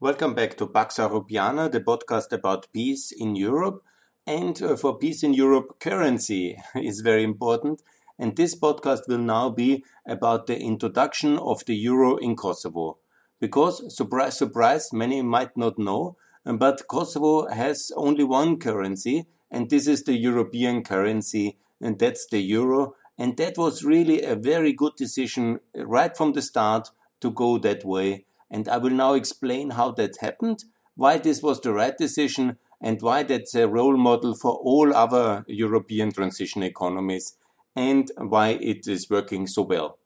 Welcome back to Pax Europiana, the podcast about peace in Europe. And uh, for peace in Europe, currency is very important. And this podcast will now be about the introduction of the euro in Kosovo. Because, surprise, surprise, many might not know, but Kosovo has only one currency, and this is the European currency, and that's the euro. And that was really a very good decision right from the start to go that way and I will now explain how that happened, why this was the right decision, and why that's a role model for all other European transition economies, and why it is working so well.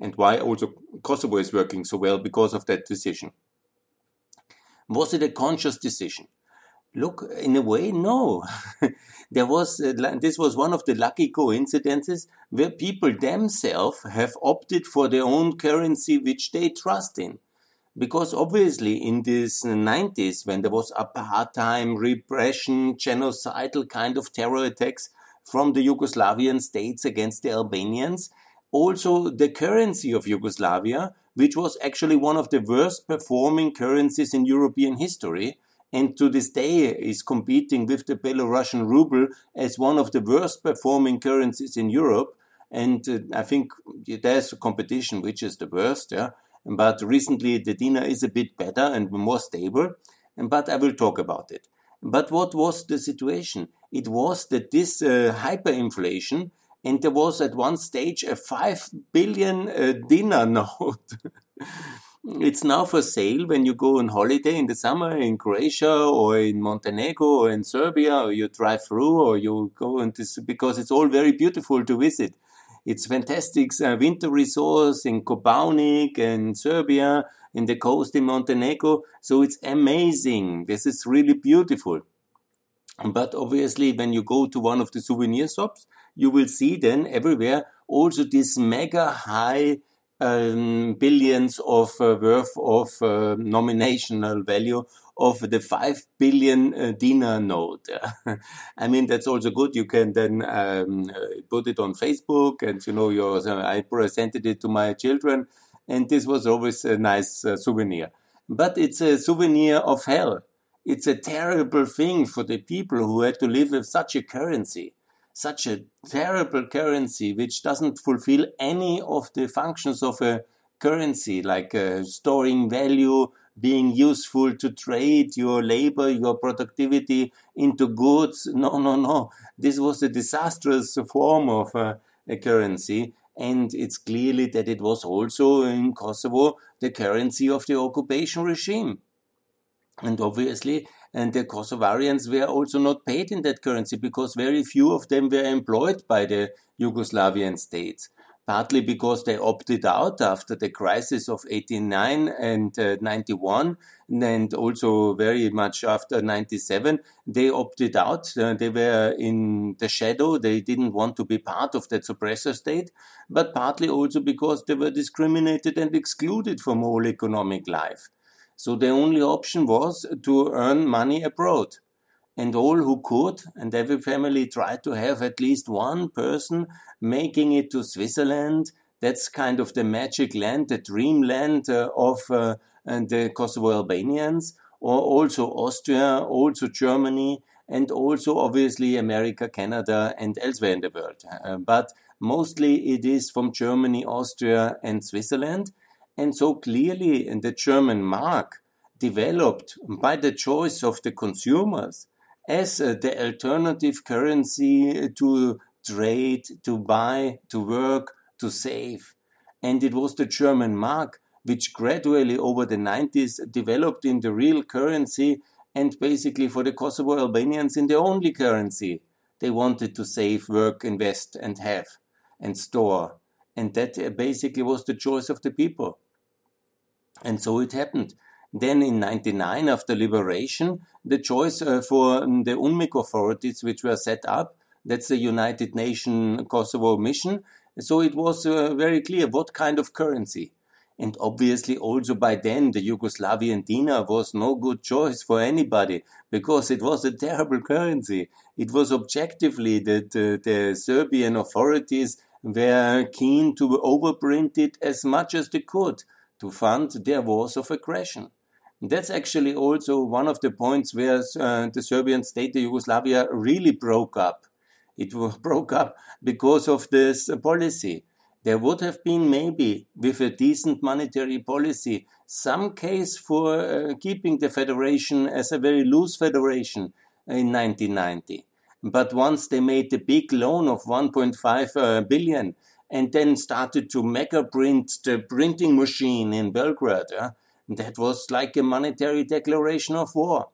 And why also Kosovo is working so well because of that decision. Was it a conscious decision? Look, in a way, no. there was uh, this was one of the lucky coincidences where people themselves have opted for their own currency which they trust in because obviously in these 90s when there was apartheid repression genocidal kind of terror attacks from the yugoslavian states against the albanians also the currency of yugoslavia which was actually one of the worst performing currencies in european history and to this day is competing with the belarusian ruble as one of the worst performing currencies in europe. And uh, i think there's a competition which is the worst yeah but recently the dinar is a bit better and more stable, but I will talk about it. But what was the situation? It was that this uh, hyperinflation, and there was at one stage a 5 billion uh, dinar note. it's now for sale when you go on holiday in the summer in Croatia or in Montenegro or in Serbia, or you drive through or you go into because it's all very beautiful to visit. It's fantastic uh, winter resource in Kopaonik and Serbia, in the coast in Montenegro. So it's amazing. This is really beautiful. But obviously, when you go to one of the souvenir shops, you will see then everywhere also this mega high um, billions of uh, worth of uh, nominational value of the 5 billion uh, dinar note. I mean, that's also good. You can then um, uh, put it on Facebook and, you know, your, uh, I presented it to my children and this was always a nice uh, souvenir. But it's a souvenir of hell. It's a terrible thing for the people who had to live with such a currency such a terrible currency which doesn't fulfill any of the functions of a currency like uh, storing value being useful to trade your labor your productivity into goods. No no no. This was a disastrous form of uh, a currency and it's clearly that it was also in Kosovo the currency of the occupation regime. And obviously and the Kosovarians were also not paid in that currency because very few of them were employed by the Yugoslavian states. Partly because they opted out after the crisis of 89 and uh, 91, and also very much after 97, they opted out. Uh, they were in the shadow. They didn't want to be part of that suppressor state, but partly also because they were discriminated and excluded from all economic life. So the only option was to earn money abroad. And all who could, and every family tried to have at least one person making it to Switzerland. That's kind of the magic land, the dream land uh, of uh, the Kosovo Albanians, or also Austria, also Germany, and also obviously America, Canada, and elsewhere in the world. Uh, but mostly it is from Germany, Austria, and Switzerland. And so clearly the German mark developed by the choice of the consumers as uh, the alternative currency to trade, to buy, to work, to save. And it was the German mark which gradually over the 90s developed in the real currency and basically for the Kosovo Albanians in the only currency they wanted to save, work, invest, and have and store. And that uh, basically was the choice of the people. And so it happened. Then in 99, after liberation, the choice uh, for the UNMIK authorities, which were set up, that's the United Nations Kosovo mission. So it was uh, very clear what kind of currency. And obviously, also by then, the Yugoslavian dinar was no good choice for anybody because it was a terrible currency. It was objectively that uh, the Serbian authorities were keen to overprint it as much as they could to fund their wars of aggression. That's actually also one of the points where uh, the Serbian state, the Yugoslavia, really broke up. It broke up because of this policy. There would have been maybe, with a decent monetary policy, some case for uh, keeping the federation as a very loose federation in 1990. But once they made the big loan of 1.5 uh, billion and then started to mega print the printing machine in Belgrade, uh, that was like a monetary declaration of war.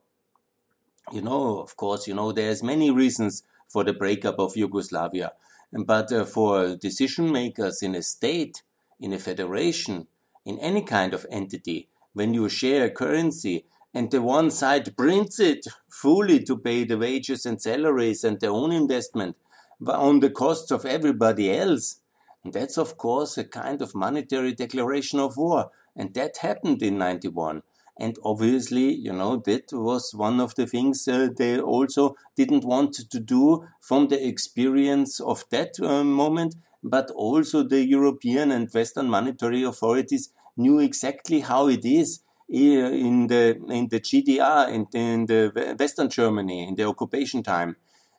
You know, of course, you know, there's many reasons for the breakup of Yugoslavia. But uh, for decision makers in a state, in a federation, in any kind of entity, when you share a currency and the one side prints it fully to pay the wages and salaries and their own investment but on the costs of everybody else, and that's of course a kind of monetary declaration of war. And that happened in 91. And obviously, you know, that was one of the things uh, they also didn't want to do from the experience of that uh, moment. But also the European and Western monetary authorities knew exactly how it is in the in the GDR in, in the Western Germany in the occupation time,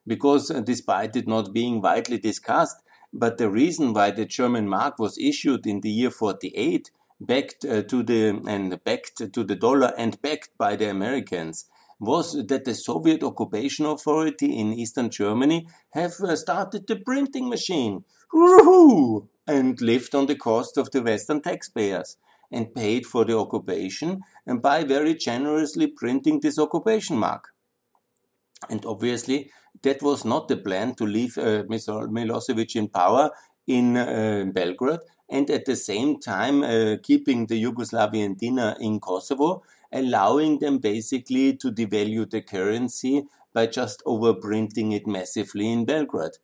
because uh, despite it not being widely discussed, but the reason why the German mark was issued in the year 48 backed uh, to the and backed to the dollar and backed by the Americans was that the Soviet occupation authority in eastern Germany have uh, started the printing machine and lived on the cost of the western taxpayers and paid for the occupation and by very generously printing this occupation mark. And obviously, that was not the plan to leave uh, Milosevic in power in uh, Belgrade and at the same time uh, keeping the Yugoslavian dinar in Kosovo, allowing them basically to devalue the currency by just overprinting it massively in Belgrade.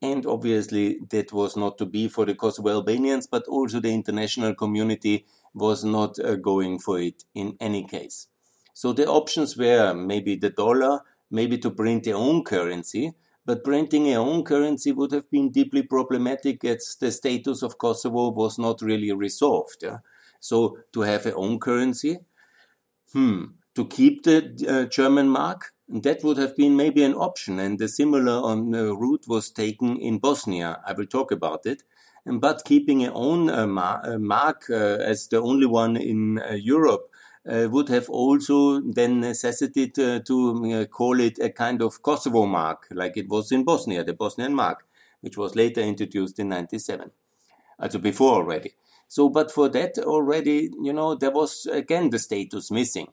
And obviously, that was not to be for the Kosovo Albanians, but also the international community was not uh, going for it in any case. So the options were maybe the dollar, maybe to print their own currency, but printing a own currency would have been deeply problematic as the status of Kosovo was not really resolved. Yeah? So to have a own currency, hmm, to keep the uh, German mark, that would have been maybe an option. And a similar on, uh, route was taken in Bosnia. I will talk about it. But keeping a own uh, mar- mark uh, as the only one in uh, Europe uh, would have also then necessitated uh, to uh, call it a kind of Kosovo mark, like it was in Bosnia, the Bosnian mark, which was later introduced in 97, also before already. So, but for that already, you know, there was again the status missing.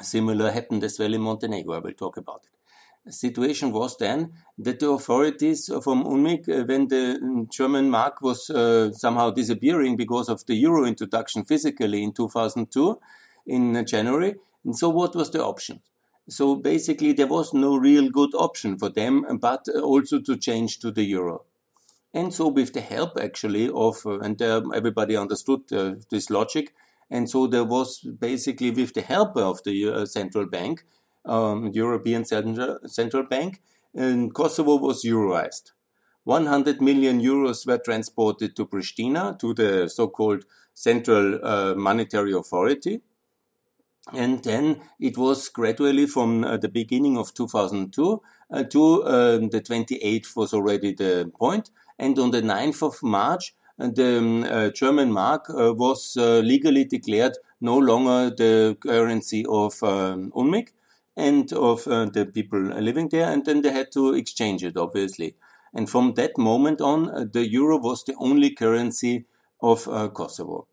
Similar happened as well in Montenegro. I will talk about it. Situation was then that the authorities from UNMIK, when the German mark was uh, somehow disappearing because of the euro introduction physically in 2002 in January, and so what was the option? So basically, there was no real good option for them, but also to change to the euro. And so, with the help actually of, uh, and uh, everybody understood uh, this logic, and so there was basically with the help of the uh, central bank, um, European Central, Bank, and Kosovo was euroized. 100 million euros were transported to Pristina, to the so-called Central uh, Monetary Authority. And then it was gradually from uh, the beginning of 2002 uh, to um, the 28th was already the point. And on the 9th of March, uh, the um, uh, German mark uh, was legally declared no longer the currency of um, UNMIK, and of uh, the people living there, and then they had to exchange it, obviously. And from that moment on, uh, the euro was the only currency of uh, Kosovo.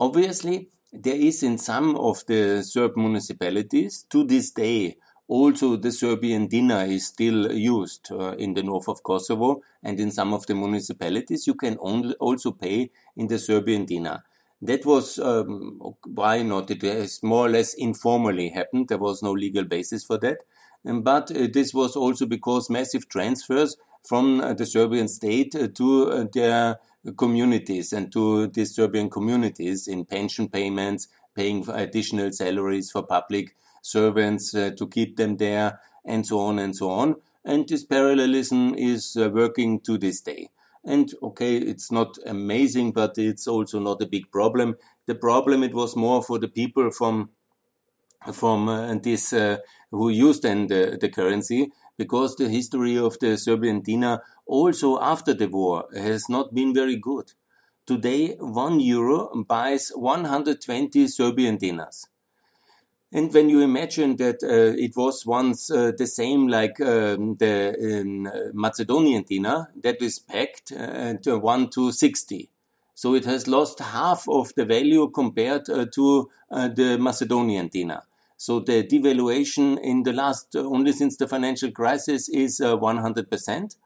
Obviously, there is in some of the Serb municipalities to this day also the Serbian dinar is still used uh, in the north of Kosovo, and in some of the municipalities you can only also pay in the Serbian dinar. That was um, why not. It has more or less informally happened. There was no legal basis for that. Um, but uh, this was also because massive transfers from uh, the Serbian state uh, to uh, their communities and to the Serbian communities in pension payments, paying additional salaries for public servants uh, to keep them there, and so on and so on. And this parallelism is uh, working to this day. And okay, it's not amazing, but it's also not a big problem. The problem it was more for the people from from uh, this uh, who used then the, the currency because the history of the Serbian dinar also after the war has not been very good. Today, one euro buys 120 Serbian dinars. And when you imagine that uh, it was once uh, the same like um, the um, Macedonian dinar, that is pegged uh, to 1 to 60. So it has lost half of the value compared uh, to uh, the Macedonian dinar. So the devaluation in the last, uh, only since the financial crisis, is 100%.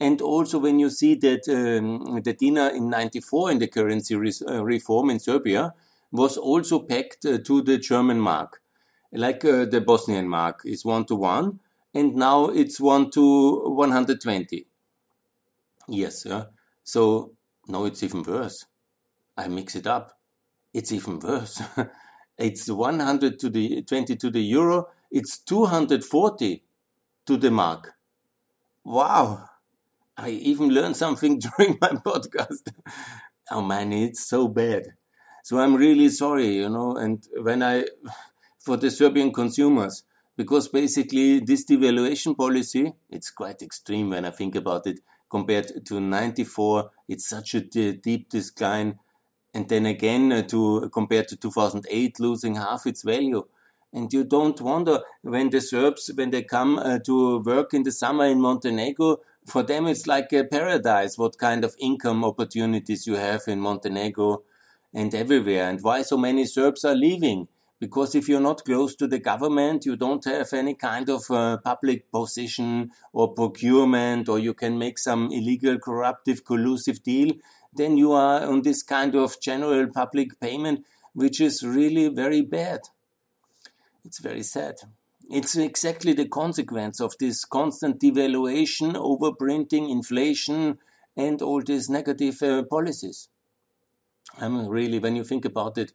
And also when you see that um, the dinar in 94 in the currency re reform in Serbia was also pegged to the German mark like uh, the Bosnian mark is one to one, and now it's one to 120. Yes, yeah. So now it's even worse. I mix it up. It's even worse. it's 100 to the 20 to the euro. It's 240 to the mark. Wow. I even learned something during my podcast. oh man, it's so bad. So I'm really sorry, you know, and when I for the Serbian consumers because basically this devaluation policy, it's quite extreme when I think about it, compared to 94, it's such a deep decline. And then again, uh, to compared to 2008, losing half its value. And you don't wonder when the Serbs, when they come uh, to work in the summer in Montenegro, for them it's like a paradise. What kind of income opportunities you have in Montenegro and everywhere, and why so many Serbs are leaving because if you're not close to the government, you don't have any kind of uh, public position or procurement, or you can make some illegal, corruptive, collusive deal, then you are on this kind of general public payment, which is really very bad. It's very sad. It's exactly the consequence of this constant devaluation, overprinting, inflation, and all these negative uh, policies. I mean, really, when you think about it,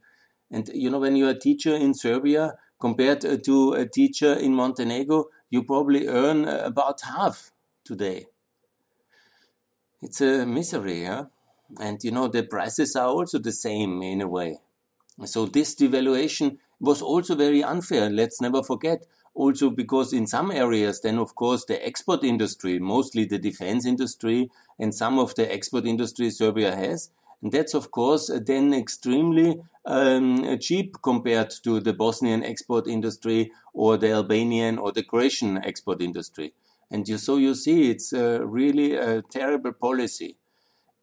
and you know, when you're a teacher in Serbia compared uh, to a teacher in Montenegro, you probably earn uh, about half today. It's a misery, yeah? And you know, the prices are also the same in a way. So this devaluation was also very unfair. Let's never forget. Also, because in some areas, then of course the export industry, mostly the defense industry, and some of the export industry Serbia has, and that's of course then extremely um, cheap compared to the Bosnian export industry or the Albanian or the Croatian export industry. And you, so you see, it's uh, really a terrible policy.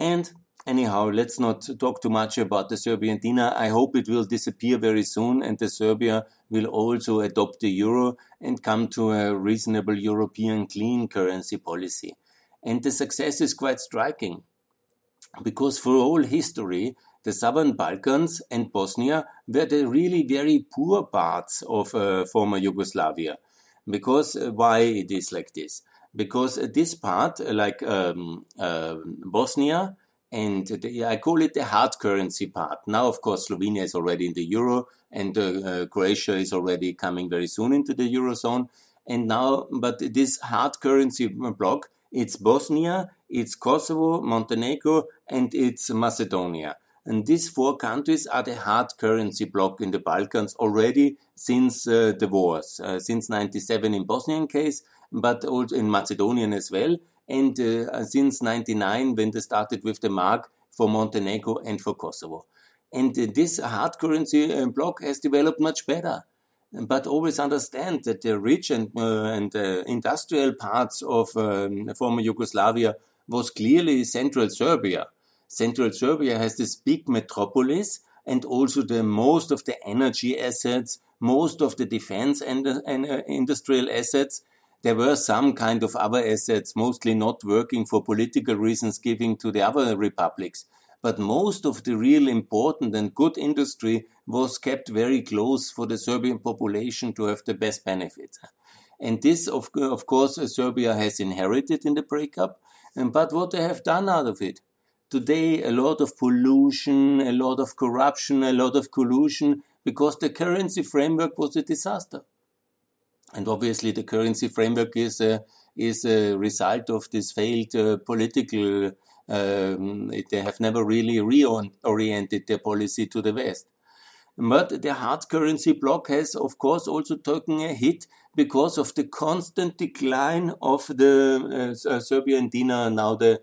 And anyhow, let's not talk too much about the Serbian dinar. I hope it will disappear very soon and the Serbia will also adopt the euro and come to a reasonable European clean currency policy. And the success is quite striking because for all history, the southern Balkans and Bosnia were the really very poor parts of uh, former Yugoslavia. Because uh, why it is like this? Because this part, uh, like um, uh, Bosnia, and the, I call it the hard currency part. Now, of course, Slovenia is already in the euro, and uh, Croatia is already coming very soon into the eurozone. And now, but this hard currency block, it's Bosnia, it's Kosovo, Montenegro, and it's Macedonia. And these four countries are the hard currency bloc in the Balkans already since uh, the wars, uh, since 97 in Bosnian case, but also in Macedonian as well, and uh, since 99 when they started with the mark for Montenegro and for Kosovo. And uh, this hard currency uh, bloc has developed much better. But always understand that the rich and, uh, and industrial parts of um, former Yugoslavia was clearly central Serbia Central Serbia has this big metropolis and also the most of the energy assets, most of the defense and, and uh, industrial assets. There were some kind of other assets, mostly not working for political reasons, giving to the other republics. But most of the real important and good industry was kept very close for the Serbian population to have the best benefits. And this, of, of course, Serbia has inherited in the breakup. But what they have done out of it? today a lot of pollution, a lot of corruption, a lot of collusion, because the currency framework was a disaster. And obviously, the currency framework is a, is a result of this failed uh, political. Um, they have never really reoriented their policy to the West. But the hard currency bloc has, of course, also taken a hit because of the constant decline of the uh, uh Serbian dinar, now the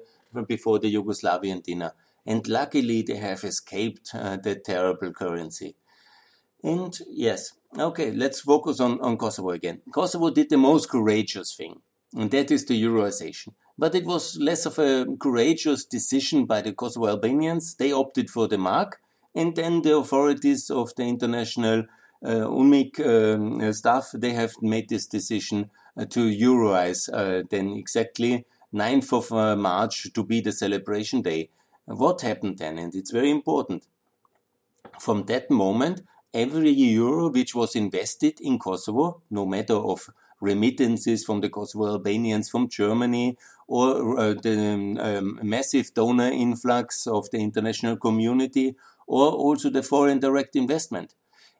before the Yugoslavian dinar. And luckily, they have escaped uh, the terrible currency. And yes, okay, let's focus on, on Kosovo again. Kosovo did the most courageous thing, and that is the Euroization. But it was less of a courageous decision by the Kosovo Albanians. They opted for the mark, and then the authorities of the international uh, UNMIK um, staff, they have made this decision uh, to Euroize uh, then exactly 9th of March to be the celebration day. What happened then? And it's very important. From that moment, every euro which was invested in Kosovo, no matter of remittances from the Kosovo Albanians from Germany or uh, the um, massive donor influx of the international community or also the foreign direct investment.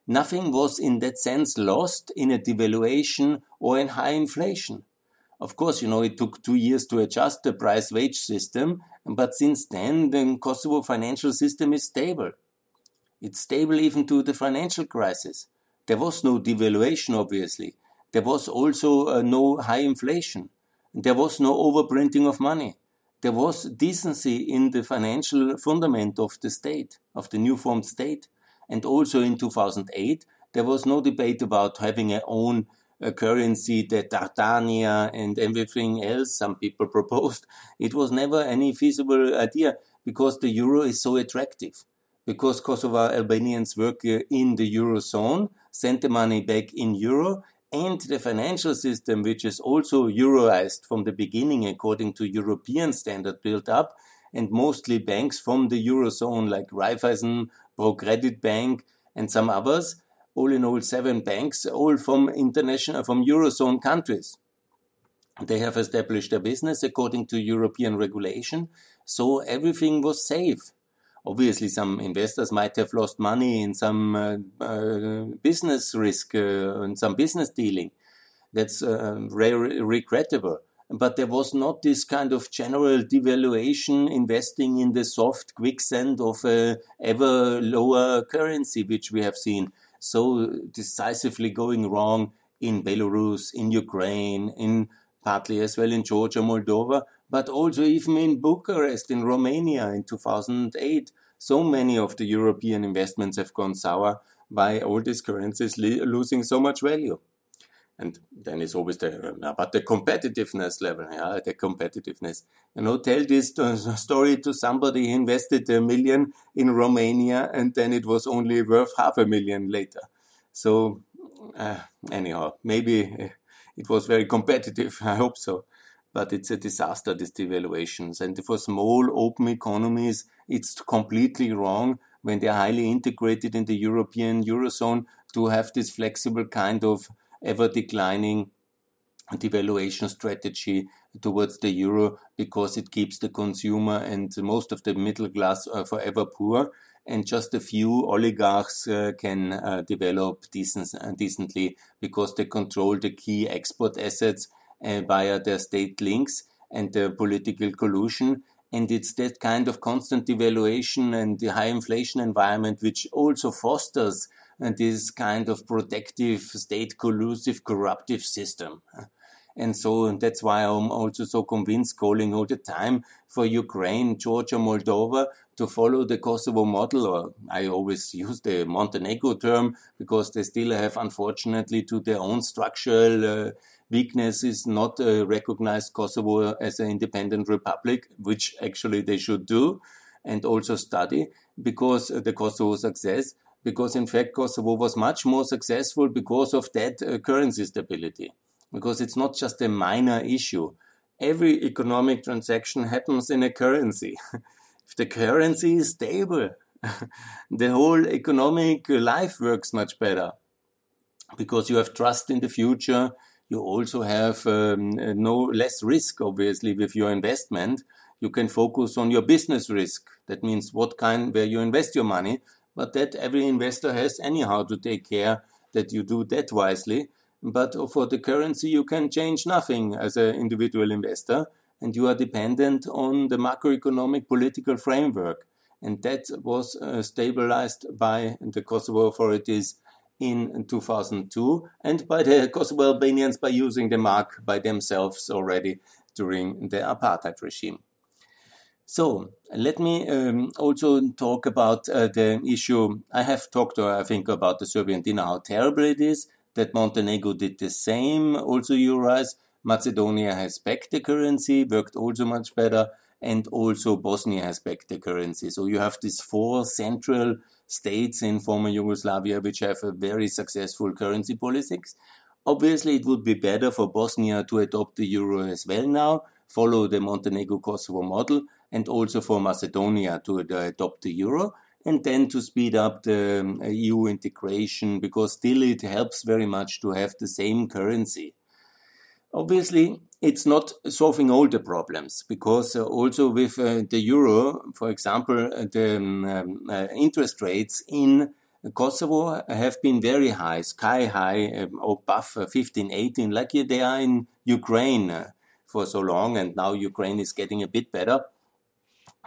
Nothing was in that sense lost in a devaluation or in high inflation. Of course, you know, it took two years to adjust the price wage system, but since then, the Kosovo financial system is stable. It's stable even to the financial crisis. There was no devaluation, obviously. There was also uh, no high inflation. There was no overprinting of money. There was decency in the financial fundament of the state, of the new formed state. And also in 2008, there was no debate about having a own uh, currency, the Tartania and everything else some people proposed. It was never any feasible idea because the euro is so attractive. Because Kosovo Albanians work uh, in the eurozone, send the money back in euro, and the financial system, which is also euroized from the beginning according to European standard built up, and mostly banks from the eurozone like Raiffeisen, ProCredit Bank, and some others, all in all seven banks, all from international, from eurozone countries. They have established a business according to European regulation, so everything was safe. Obviously, some investors might have lost money in some uh, uh, business risk uh, and some business dealing. That's uh, very regrettable. But there was not this kind of general devaluation investing in the soft quicksand of ever lower currency, which we have seen so decisively going wrong in Belarus, in Ukraine, in partly as well in Georgia, Moldova, but also even in Bucharest, in Romania in 2008. So many of the European investments have gone sour by all these currencies losing so much value. And then it's always the, but the competitiveness level, yeah, the competitiveness. You know, tell this story to somebody who invested a million in Romania and then it was only worth half a million later. So, uh, anyhow, maybe uh, it was very competitive. I hope so but it's a disaster, these devaluations. And for small open economies, it's completely wrong when they're highly integrated in the European Eurozone to have this flexible kind of ever declining devaluation strategy towards the euro because it keeps the consumer and most of the middle class uh, forever poor and just a few oligarchs uh, can uh, develop decent, decently because they control the key export assets via their state links and the political collusion. And it's that kind of constant devaluation and the high inflation environment which also fosters uh, this kind of protective, state collusive, corruptive system. And so that's why I'm also so convinced calling all the time for Ukraine, Georgia, Moldova to follow the Kosovo model, or I always use the Montenegro term because they still have, unfortunately, to their own structural uh, weakness is not uh, recognize Kosovo as an independent republic, which actually they should do and also study because the Kosovo success, because in fact Kosovo was much more successful because of that uh, currency stability, because it's not just a minor issue. Every economic transaction happens in a currency. if the currency is stable, the whole economic life works much better because you have trust in the future, you also have um, no less risk, obviously, with your investment. You can focus on your business risk. That means what kind, where you invest your money, but that every investor has anyhow to take care that you do that wisely. But for the currency, you can change nothing as an individual investor, and you are dependent on the macroeconomic political framework. and that was uh, stabilized by the Kosovo authorities in 2002 and by the Kosovo Albanians by using the mark by themselves already during the apartheid regime. So let me um, also talk about uh, the issue. I have talked, I think, about the Serbian dinar, how terrible it is that Montenegro did the same, also euros. Macedonia has backed the currency, worked also much better, and also Bosnia has backed the currency. So you have these four central states in former Yugoslavia which have a very successful currency politics. Obviously, it would be better for Bosnia to adopt the euro as well now, follow the Montenegro Kosovo model, and also for Macedonia to adopt the euro, and then to speed up the um, EU integration because still it helps very much to have the same currency. Obviously, it's not solving all the problems because uh, also with uh, the euro, for example, uh, the um, um, interest rates in Kosovo have been very high, sky high, above 15, 18, like they are in Ukraine for so long, and now Ukraine is getting a bit better.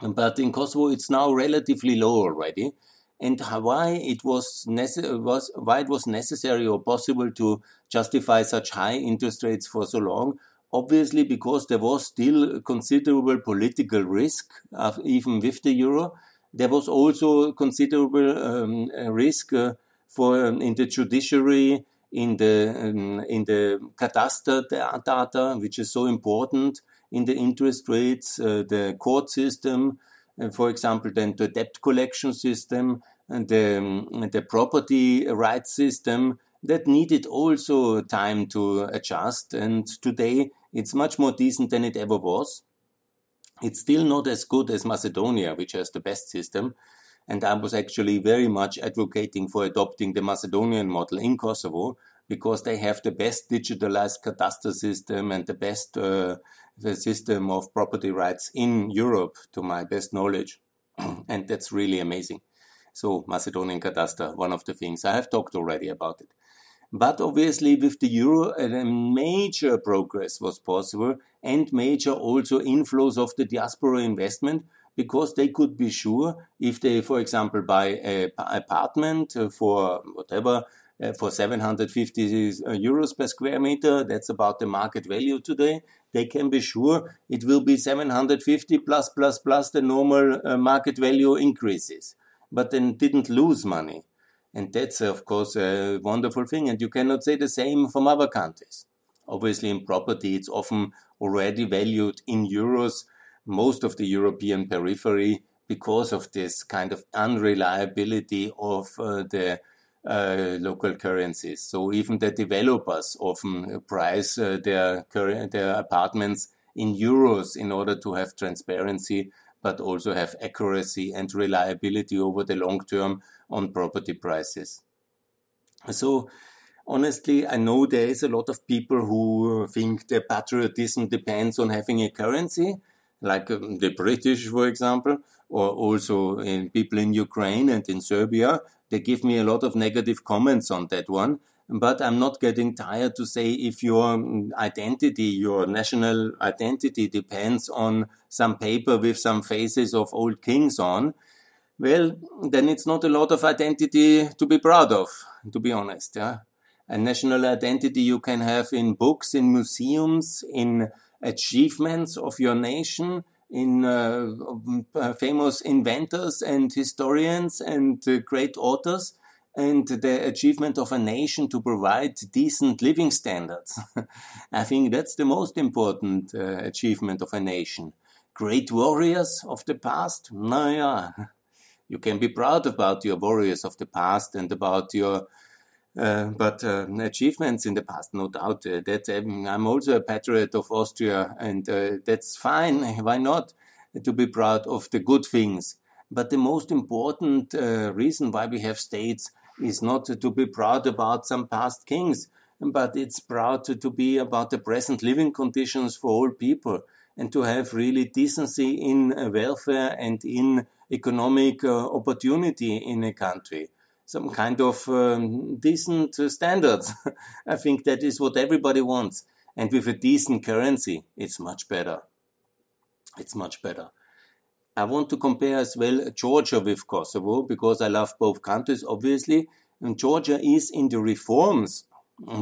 But in Kosovo, it's now relatively low already. And why it was, was why it was necessary or possible to justify such high interest rates for so long? Obviously because there was still considerable political risk, uh, even with the euro. There was also considerable um, risk uh, for um, in the judiciary, in the um, in the cadastre data, which is so important in the interest rates, uh, the court system, uh, for example, then the debt collection system, and the, um, the property rights system that needed also time to adjust. And today it's much more decent than it ever was. It's still not as good as Macedonia, which has the best system. And I was actually very much advocating for adopting the Macedonian model in Kosovo because they have the best digitalized cadastre system and the best uh, the system of property rights in Europe, to my best knowledge. and that's really amazing. So, Macedonian cadastre, one of the things I have talked already about it. But obviously, with the euro, a major progress was possible and major also inflows of the diaspora investment because they could be sure if they, for example, buy an apartment for whatever, uh, for 750 uh, euros per square meter, that's about the market value today, they can be sure it will be 750 plus plus plus the normal uh, market value increases. But then didn't lose money. And that's, of course, a wonderful thing. And you cannot say the same from other countries. Obviously, in property, it's often already valued in euros, most of the European periphery, because of this kind of unreliability of uh, the uh, local currencies. So even the developers often price uh, their, their apartments in euros in order to have transparency, but also have accuracy and reliability over the long term on property prices. So, honestly, I know there is a lot of people who think their patriotism depends on having a currency, like um, the British, for example, or also in people in Ukraine and in Serbia. They give me a lot of negative comments on that one. But I'm not getting tired to say if your um, identity, your national identity depends on some paper with some faces of old kings on, well, then it's not a lot of identity to be proud of, to be honest. Yeah? A national identity you can have in books, in museums, in achievements of your nation, in uh, uh, famous inventors and historians and uh, great authors, and the achievement of a nation to provide decent living standards. I think that's the most important uh, achievement of a nation. Great warriors of the past? No, you can be proud about your warriors of the past and about your uh, but uh, achievements in the past, no doubt. Uh, that um, I'm also a patriot of Austria, and uh, that's fine. Why not to be proud of the good things? But the most important uh, reason why we have states is not to be proud about some past kings, but it's proud to, to be about the present living conditions for all people and to have really decency in welfare and in economic opportunity in a country some kind of um, decent uh, standards. I think that is what everybody wants. And with a decent currency, it's much better. It's much better. I want to compare as well Georgia with Kosovo because I love both countries, obviously. And Georgia is in the reforms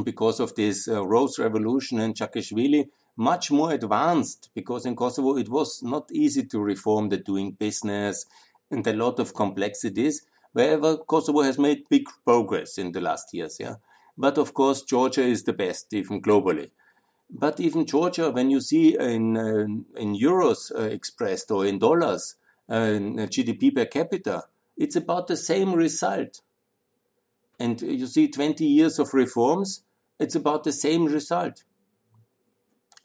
because of this uh, Rose Revolution and Saakashvili much more advanced because in Kosovo it was not easy to reform the doing business and a lot of complexities. Wherever Kosovo has made big progress in the last years, yeah. But of course, Georgia is the best, even globally. But even Georgia, when you see in uh, in euros uh, expressed or in dollars, uh, GDP per capita, it's about the same result. And you see, 20 years of reforms, it's about the same result.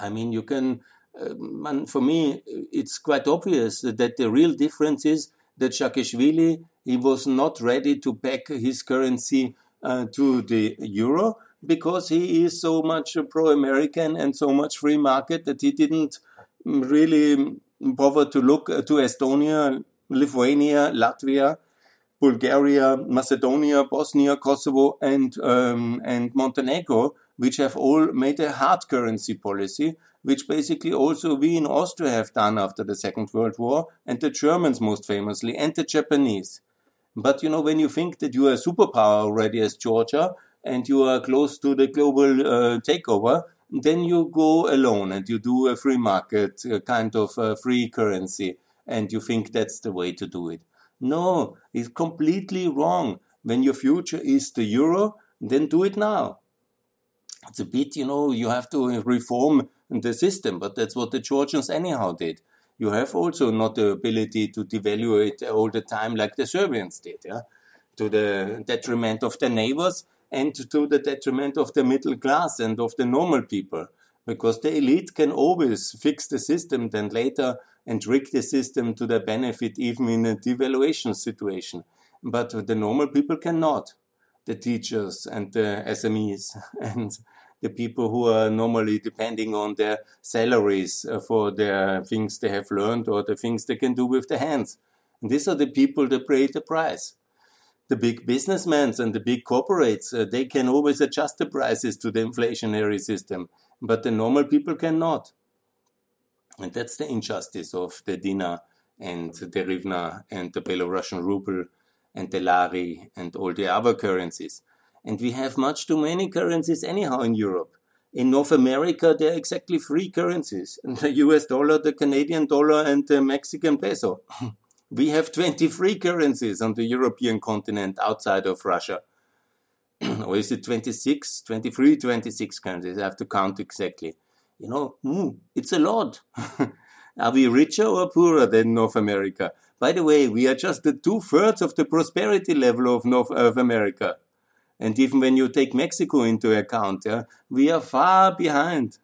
I mean, you can, uh, for me, it's quite obvious that the real difference is that Saakashvili, he was not ready to back his currency uh, to the euro because he is so much pro-American and so much free market that he didn't really bother to look to Estonia, Lithuania, Latvia, Bulgaria, Macedonia, Bosnia, Kosovo, and um, and Montenegro, which have all made a hard currency policy, which basically also we in Austria have done after the Second World War, and the Germans most famously, and the Japanese. But you know, when you think that you are a superpower already as Georgia, and you are close to the global uh, takeover, then you go alone and you do a free market a kind of uh, free currency, and you think that's the way to do it. No, it's completely wrong. When your future is the euro, then do it now. It's a bit, you know, you have to reform the system, but that's what the Georgians anyhow did. You have also not the ability to devalue it all the time like the Serbians did, yeah, to the detriment of the neighbors and to the detriment of the middle class and of the normal people. Because the elite can always fix the system then later and rig the system to their benefit, even in a devaluation situation. But the normal people cannot. The teachers and the SMEs and the people who are normally depending on their salaries uh, for their things they have learned or the things they can do with their hands. And these are the people that pay the price the big businessmen and the big corporates, uh, they can always adjust the prices to the inflationary system, but the normal people cannot. And that's the injustice of the dinar and the hryvnia and the Belarusian ruble and the lari and all the other currencies. And we have much too many currencies anyhow in Europe. In North America, there are exactly three currencies the US dollar, the Canadian dollar, and the Mexican peso. We have 23 currencies on the European continent outside of Russia. or is it 26, 23, 26 currencies? I have to count exactly. You know, mm, it's a lot. are we richer or poorer than North America? By the way, we are just the two thirds of the prosperity level of North of America. And even when you take Mexico into account, yeah, we are far behind.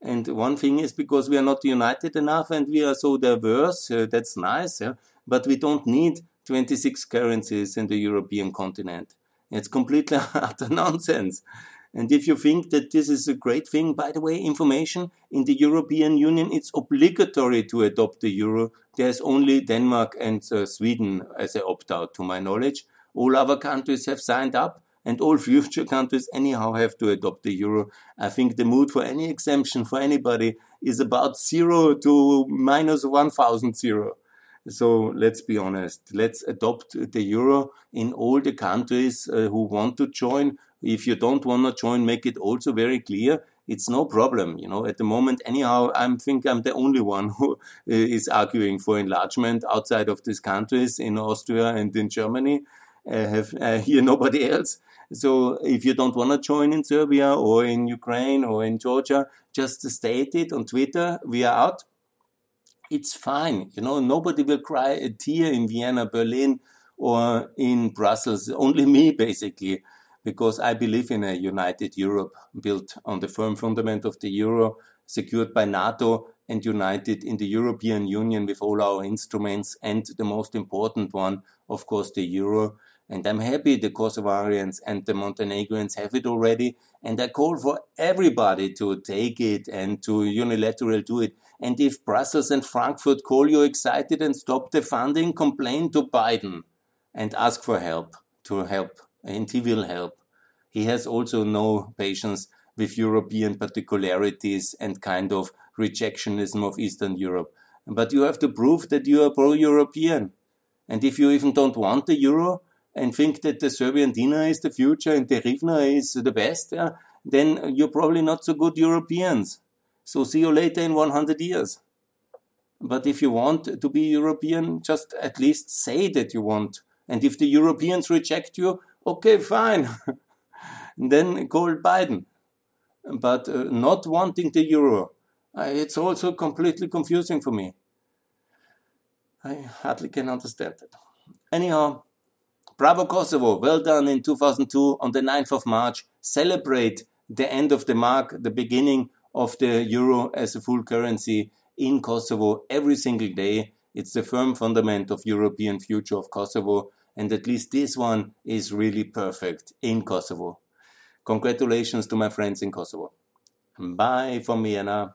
And one thing is because we are not united enough and we are so diverse, uh, that's nice, yeah? but we don't need 26 currencies in the European continent. It's completely utter nonsense. And if you think that this is a great thing, by the way, information in the European Union, it's obligatory to adopt the euro. There's only Denmark and uh, Sweden as an opt out, to my knowledge. All other countries have signed up and all future countries anyhow have to adopt the euro. I think the mood for any exemption for anybody is about zero to minus 1000 zero. So let's be honest. Let's adopt the euro in all the countries uh, who want to join. If you don't want to join, make it also very clear. It's no problem. You know, at the moment, anyhow, I think I'm the only one who uh, arguing for enlargement outside of these countries in Austria and in Germany. I have uh, here nobody else. So if you don't want to join in Serbia or in Ukraine or in Georgia, just state it on Twitter. We are out. It's fine. You know, nobody will cry a tear in Vienna, Berlin, or in Brussels. Only me, basically, because I believe in a united Europe built on the firm fundament of the euro, secured by NATO and united in the European Union with all our instruments, and the most important one, of course, the euro and I'm happy the Kosovarians and the Montenegrins have it already. And I call for everybody to take it and to unilaterally do it. And if Brussels and Frankfurt call you excited and stop the funding, complain to Biden and ask for help to help. And he will help. He has also no patience with European particularities and kind of rejectionism of Eastern Europe. but you have to prove that you are pro-European. And if you even don't want the euro and think that the Serbian dinar is the future and the hryvnia is the best, then you're probably not so good Europeans. So see you later in 100 years. But if you want to be European, just at least say that you want. And if the Europeans reject you, okay, fine. then call Biden. But uh, not wanting the euro, it's also completely confusing for me. I hardly can understand it. Anyhow, bravo Kosovo, well done in 2002 on the 9th of March. Celebrate the end of the mark, the beginning of the euro as a full currency in Kosovo every single day. It's the firm fundament of European future of Kosovo, and at least this one is really perfect in Kosovo. Congratulations to my friends in Kosovo. Bye from Vienna.